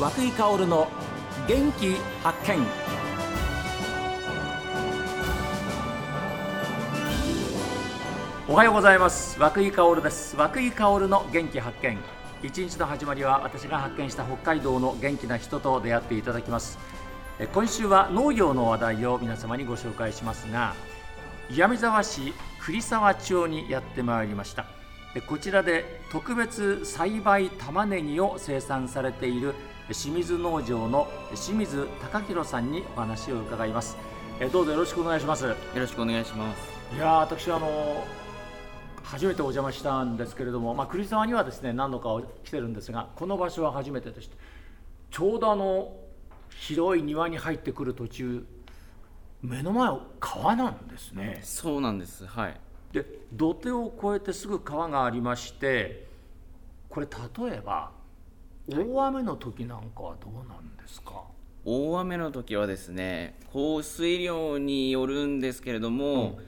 和久井薫の元気発見。おはようございます。和久井薫です。和久井薫の元気発見。一日の始まりは私が発見した北海道の元気な人と出会っていただきます。え今週は農業の話題を皆様にご紹介しますが岩見沢市栗沢町にやってまいりました。でこちらで特別栽培玉ねぎを生産されている清水農場の清水隆弘さんにお話を伺いますえどうぞよろしくお願いしますよろしくお願いします。いやー私はあの初めてお邪魔したんですけれども、まあ、栗沢にはですね何度か来てるんですがこの場所は初めてでしてちょうどあの広い庭に入ってくる途中目の前は川なんですねそうなんです。はい。で土手を越えてすぐ川がありましてこれ例えば大雨の時なんかはどうなんですか、大雨の時はですね、降水量によるんですけれども、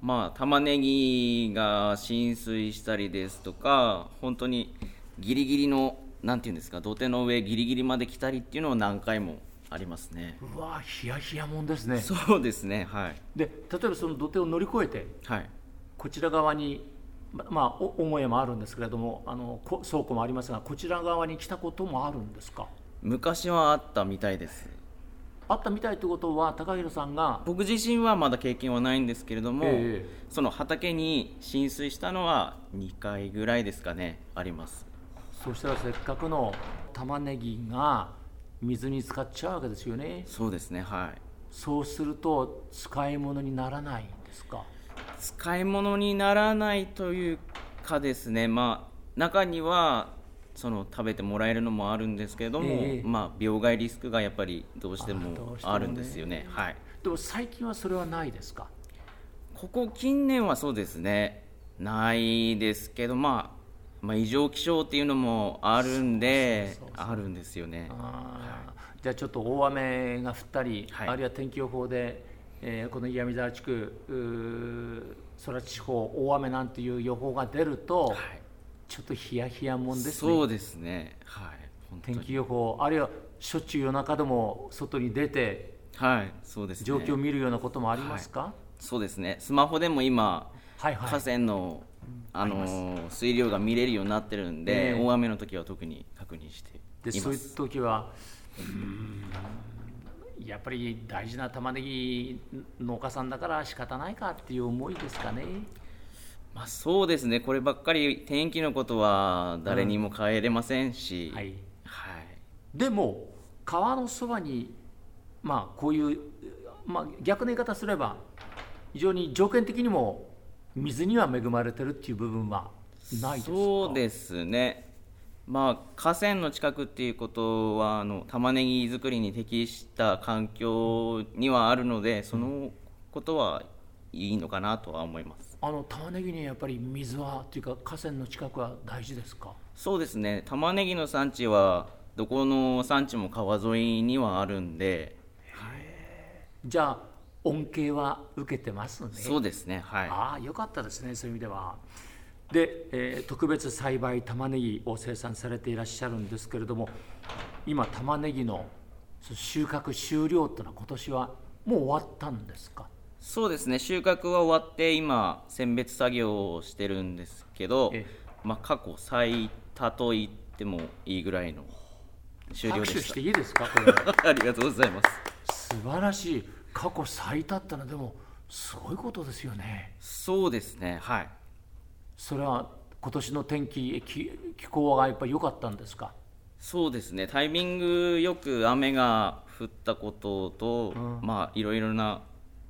まあ玉ねぎが浸水したりですとか、本当にギリギリのなんていうんですか、土手の上ギリギリまで来たりっていうのは何回もありますね。うわヒヤヒヤもんですねそうですね。はい。で例えばその土手を乗り越えてはい。こちら側にままあお母屋もあるんですけれどもあのこ倉庫もありますがこちら側に来たこともあるんですか？昔はあったみたいです。あったみたいということは高弘さんが？僕自身はまだ経験はないんですけれども、えその畑に浸水したのは2回ぐらいですかねあります。そしたらせっかくの玉ねぎが水に浸かっちゃうわけですよね。そうですねはい。そうすると使い物にならないんですか？使い物にならないというかですねまあ中にはその食べてもらえるのもあるんですけれども、ええ。まあ病害リスクがやっぱりどうしてあもあるんですよね。はい。でも最近はそれはないですか？ここ近年はそうですねないですけどまあまあ、異常気象っていうのもあるんであるんですよね。あー。じゃあちょっと大雨が降ったり、はい。あるいは天気予報で、えーこの岩見沢地区空地方大雨なんていう予報が出ると、はい。ちょっとヒヤヒヤもんですね。そうですね。はい。天気予報あるいはしょっちゅう夜中でも外に出てはい。そうですね。状況を見るようなこともありますか、そうですね。スマホでも今はい、はい。河川の、あのー水量が見れるようになってるんで、ええ。大雨の時は特に確認してでそういう時はうーんやっぱり大事な玉ねぎ農家さんだから仕方ないかっていう思いですかね。まあ、そうですね。こればっかり天気のことは誰にも変えれませんし、はい、はい。でも川のそばにまあこういう、まあ、逆の言い方すれば非常に条件的にも水には恵まれてるっていう部分はないですか？そうですねまあ河川の近くっていうことはあの玉ねぎ作りに適した環境にはあるのでそのことはいいのかなとは思います。あの玉ねぎにやっぱり水はっていうか河川の近くは大事ですか？そうですね。玉ねぎの産地はどこの産地も川沿いにはあるんで。じゃあ恩恵は受けてますね。そうですね。はい。ああよかったですね。そういう意味ではで、えー特別栽培玉ねぎを生産されていらっしゃるんですけれども今玉ねぎの収穫終了っていうのは今年はもう終わったんですか？そうですね。収穫は終わって今選別作業をしてるんですけどえまあ過去最多と言ってもいいぐらいの終了でし拍手していいですか？これ。た ありがとうございます。素晴らしい。過去最多ってのはでもすごいことですよね。そうですね。はいそれは今年の天気気気候がやっぱり良かったんですか？そうですね。タイミングよく雨が降ったことと、うん。まあいろいろな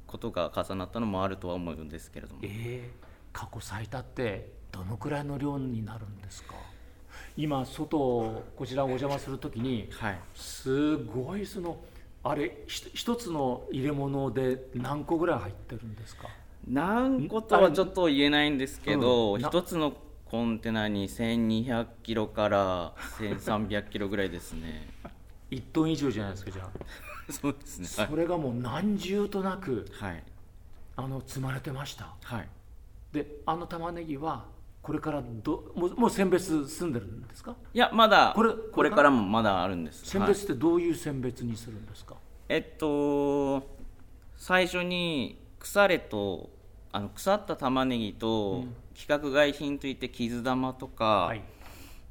ことが重なったのもあるとは思うんですけれども。ええ。過去最多ってどのくらいの量になるんですか？今外こちらお邪魔するときにはい。すごいそのあれひ一つの入れ物で何個ぐらい入ってるんですか？何個とはちょっと言えないんですけど、うん。つのコンテナに1200キロから1300キロぐらいですね。1トン以上じゃないですかじゃあ。そうですね。それがもう何重となくはい。あの積まれてました。はい。であの玉ねぎはこれからどもうもう選別済んでるんですか？いやまだこれこれからもまだあるんです。選別ってどういう選別にするんですか、えっと最初に腐れとあの腐った玉ねぎと、規格外品といって傷玉とかはい。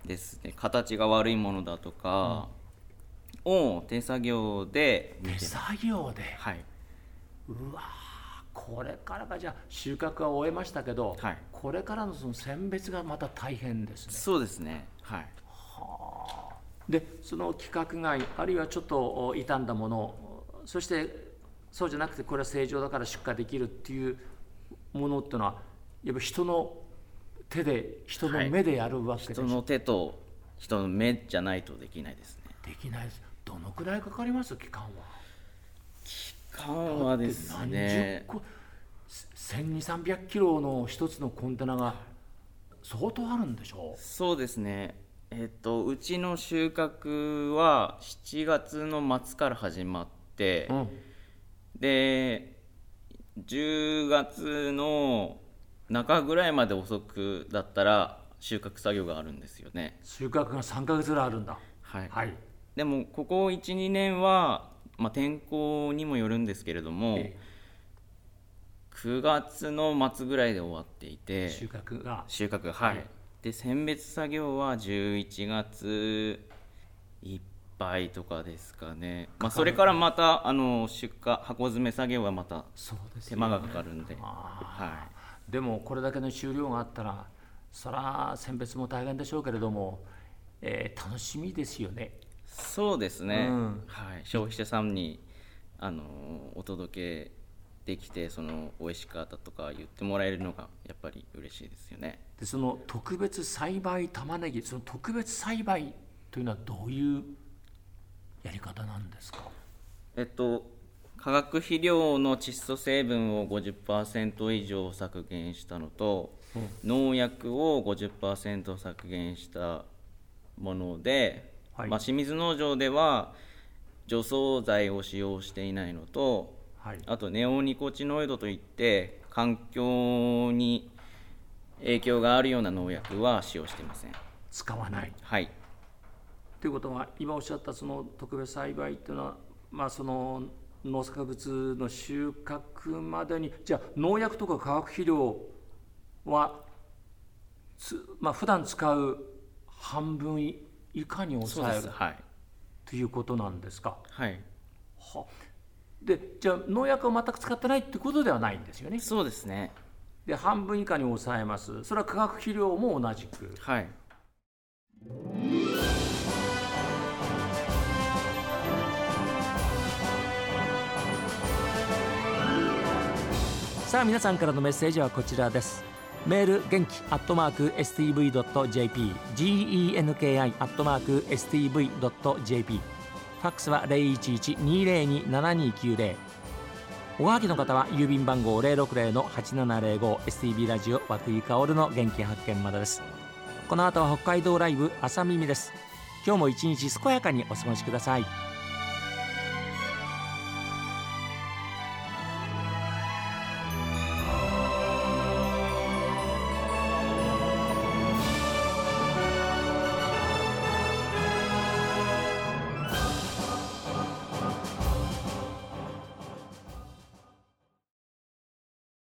ですね、形が悪いものだとかを手作業で手作業で？はい。うわーこれからがじゃあ収穫は終えましたけど、はい。これからのその選別がまた大変ですね。そうですね。はい。でその規格外あるいはちょっと傷んだものそしてそうじゃなくてこれは正常だから出荷できるっていうものっていうのはやっぱ人の手で人の目でやるわけでしょ、人の手と人の目じゃないとできないですね。できないです。どのくらいかかります？期間は。缶はです何ね十個1200300キロの一つのコンテナが相当あるんでしょそうですね。えっとうちの収穫は7月の末から始まって、うんで10月の中ぐらいまで遅くだったら収穫作業があるんですよね。収穫が3か月ぐらいあるんだ。はい、はい。でもここ12年は、まあ、天候にもよるんですけれども、え9月の末ぐらいで終わっていて収穫が。収穫がはい、はいで選別作業は11月いっぱいとかですかね、まあ、それからまたあの出荷箱詰め作業はまた手間がかかるんで、あはでもこれだけの収量があったらそら選別も大変でしょうけれども、えー楽しみですよね。い、そうですね、うん。はい、消費者さんにあのお届けできてその美味しかったとか言ってもらえるのがやっぱり嬉しいですよね。でその特別栽培玉ねぎその特別栽培というのはどういうやり方なんですか？えっと化学肥料の窒素成分を50%以上削減したのと、農薬を50%削減したもので、はい。まあ、清水農場では除草剤を使用していないのとはい。あとネオニコチノイドといって環境に影響があるような農薬は使用していません。使わない。はいということは今おっしゃったその特別栽培っていうのはまあその農作物の収穫までにじゃあ農薬とか化学肥料はつまあ普段使う半分以下に抑えるはいということなんですか？はいはでじゃあ農薬を全く使ってないってことではないんですよね？そうですねで半分以下に抑えます。それは化学肥料も同じく。はいさあ皆さんからのメッセージはこちらです。メール元気アットマーク STV.jp genki アットマーク STV.jp ファックスは011-202-7290おはがきの方は郵便番号 060-8705STB ラジオ和久井薫の元気発見までです。この後は北海道ライブ朝耳です。今日も一日健やかにお過ごしください。